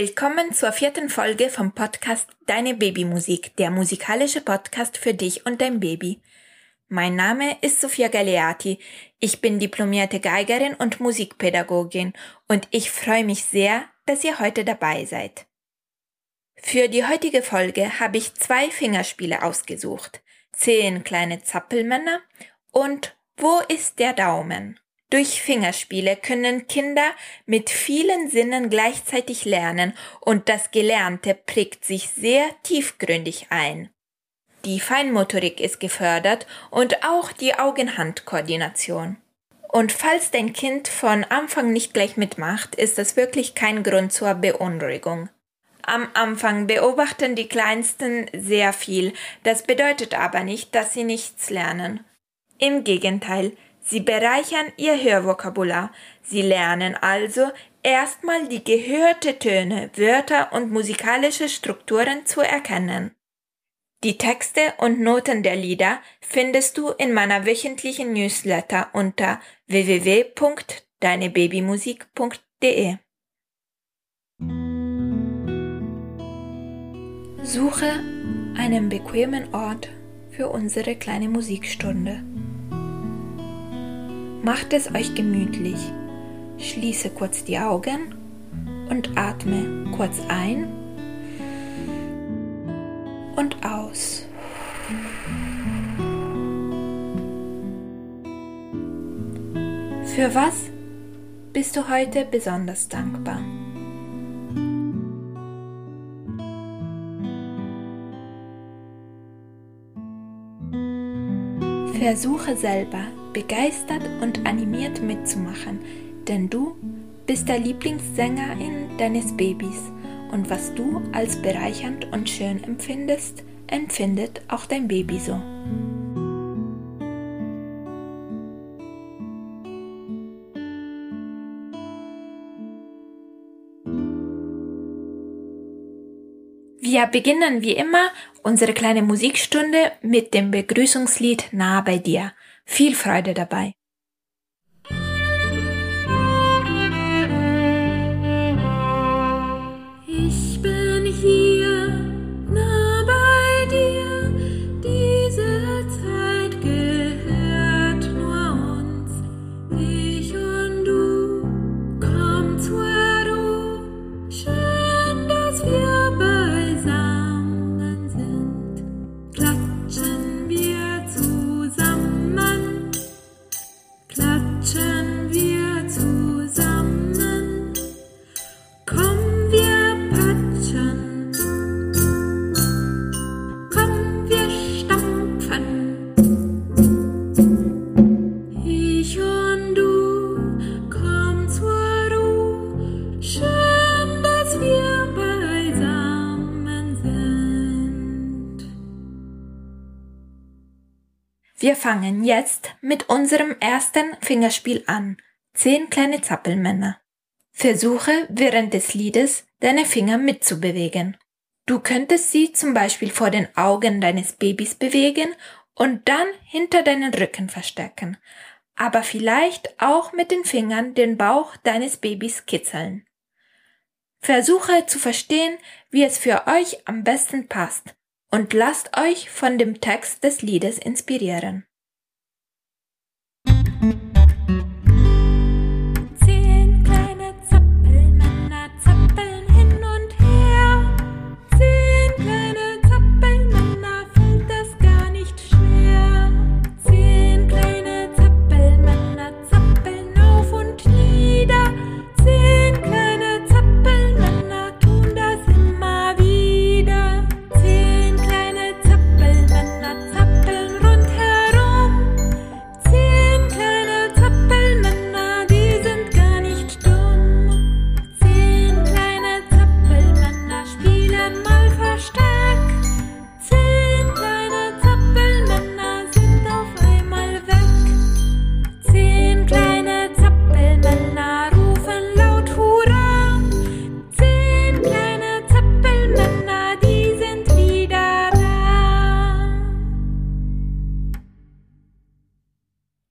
Willkommen zur vierten Folge vom Podcast Deine Babymusik, der musikalische Podcast für dich und dein Baby. Mein Name ist Sofia Galeati. Ich bin diplomierte Geigerin und Musikpädagogin und ich freue mich sehr, dass ihr heute dabei seid. Für die heutige Folge habe ich zwei Fingerspiele ausgesucht. Zehn kleine Zappelmänner und Wo ist der Daumen? Durch Fingerspiele können Kinder mit vielen Sinnen gleichzeitig lernen und das Gelernte prägt sich sehr tiefgründig ein. Die Feinmotorik ist gefördert und auch die Augen-Hand-Koordination. Und falls dein Kind von Anfang nicht gleich mitmacht, ist das wirklich kein Grund zur Beunruhigung. Am Anfang beobachten die Kleinsten sehr viel, das bedeutet aber nicht, dass sie nichts lernen. Im Gegenteil, Sie bereichern ihr Hörvokabular. Sie lernen also erstmal die gehörte Töne, Wörter und musikalische Strukturen zu erkennen. Die Texte und Noten der Lieder findest du in meiner wöchentlichen Newsletter unter www.deinebabymusik.de. Suche einen bequemen Ort für unsere kleine Musikstunde. Macht es euch gemütlich. Schließe kurz die Augen und atme kurz ein und aus. Für was bist du heute besonders dankbar? Versuche selber begeistert und animiert mitzumachen, denn du bist der Lieblingssängerin deines Babys und was du als bereichernd und schön empfindest, empfindet auch dein Baby so. Wir beginnen wie immer unsere kleine Musikstunde mit dem Begrüßungslied Nah bei dir. Viel Freude dabei. Wir fangen jetzt mit unserem ersten Fingerspiel an. Zehn kleine Zappelmänner. Versuche während des Liedes deine Finger mitzubewegen. Du könntest sie zum Beispiel vor den Augen deines Babys bewegen und dann hinter deinen Rücken verstecken, aber vielleicht auch mit den Fingern den Bauch deines Babys kitzeln. Versuche zu verstehen, wie es für euch am besten passt und lasst euch von dem Text des Liedes inspirieren.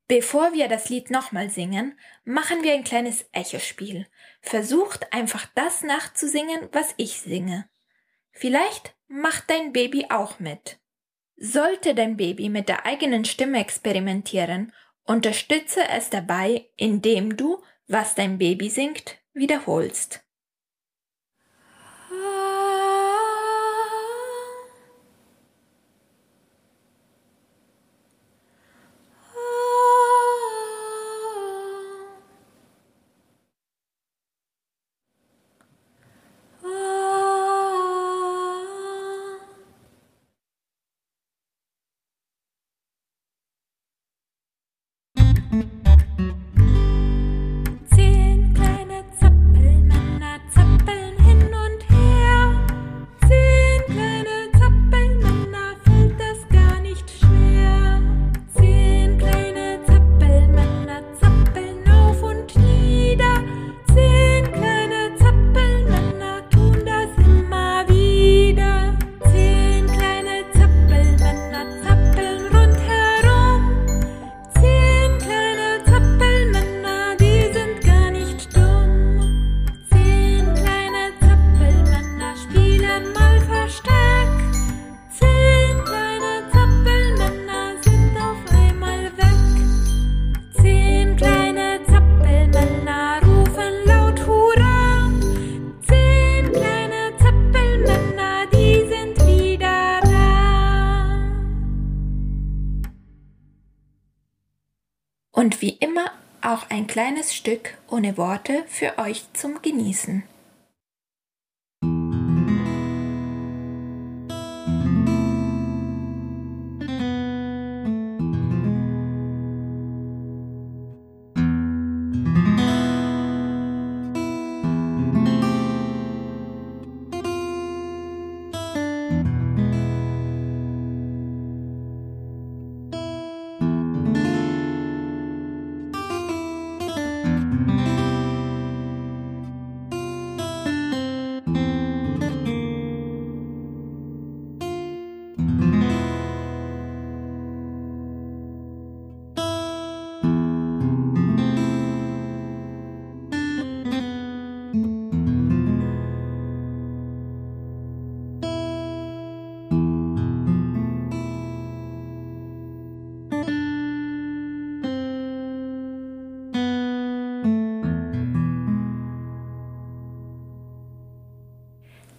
Bevor wir das Lied nochmal singen, machen wir ein kleines Echospiel. Versucht einfach das nachzusingen, was ich singe. Vielleicht macht dein Baby auch mit. Sollte dein Baby mit der eigenen Stimme experimentieren, unterstütze es dabei, indem du, was dein Baby singt, wiederholst. Auch ein kleines Stück ohne Worte für euch zum Genießen.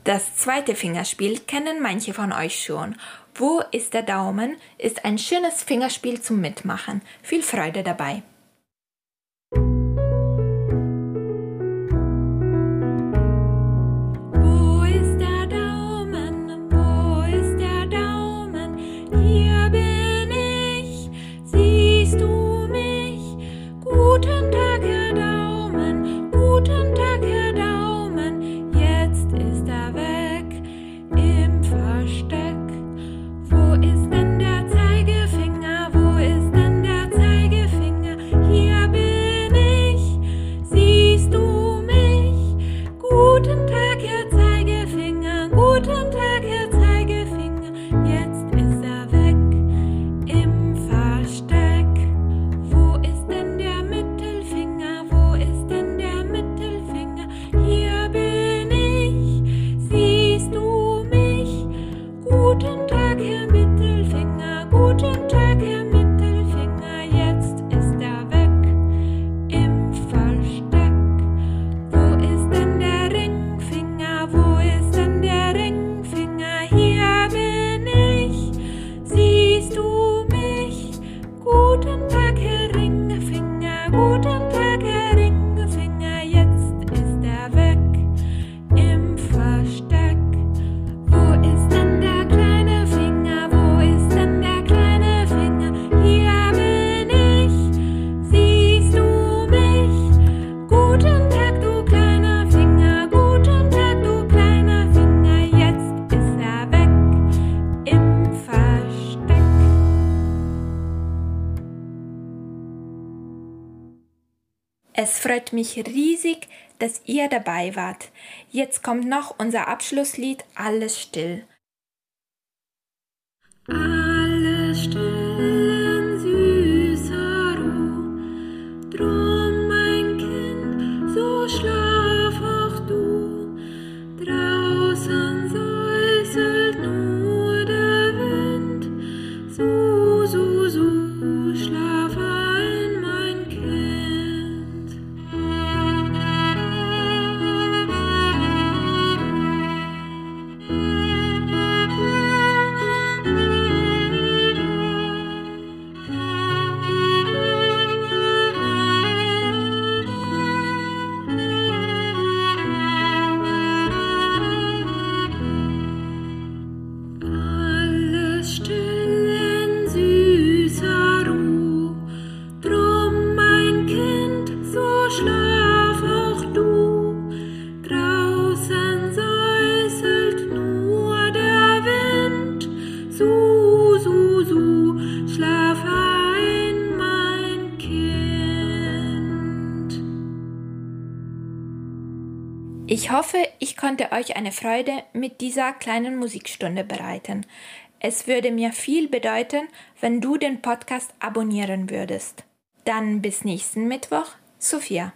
Das zweite Fingerspiel kennen manche von euch schon. Wo ist der Daumen ist ein schönes Fingerspiel zum Mitmachen. Viel Freude dabei. Es freut mich riesig, dass ihr dabei wart. Jetzt kommt noch unser Abschlusslied Alles still. Alles Ich hoffe, ich konnte euch eine Freude mit dieser kleinen Musikstunde bereiten. Es würde mir viel bedeuten, wenn du den Podcast abonnieren würdest. Dann bis nächsten Mittwoch, Sophia.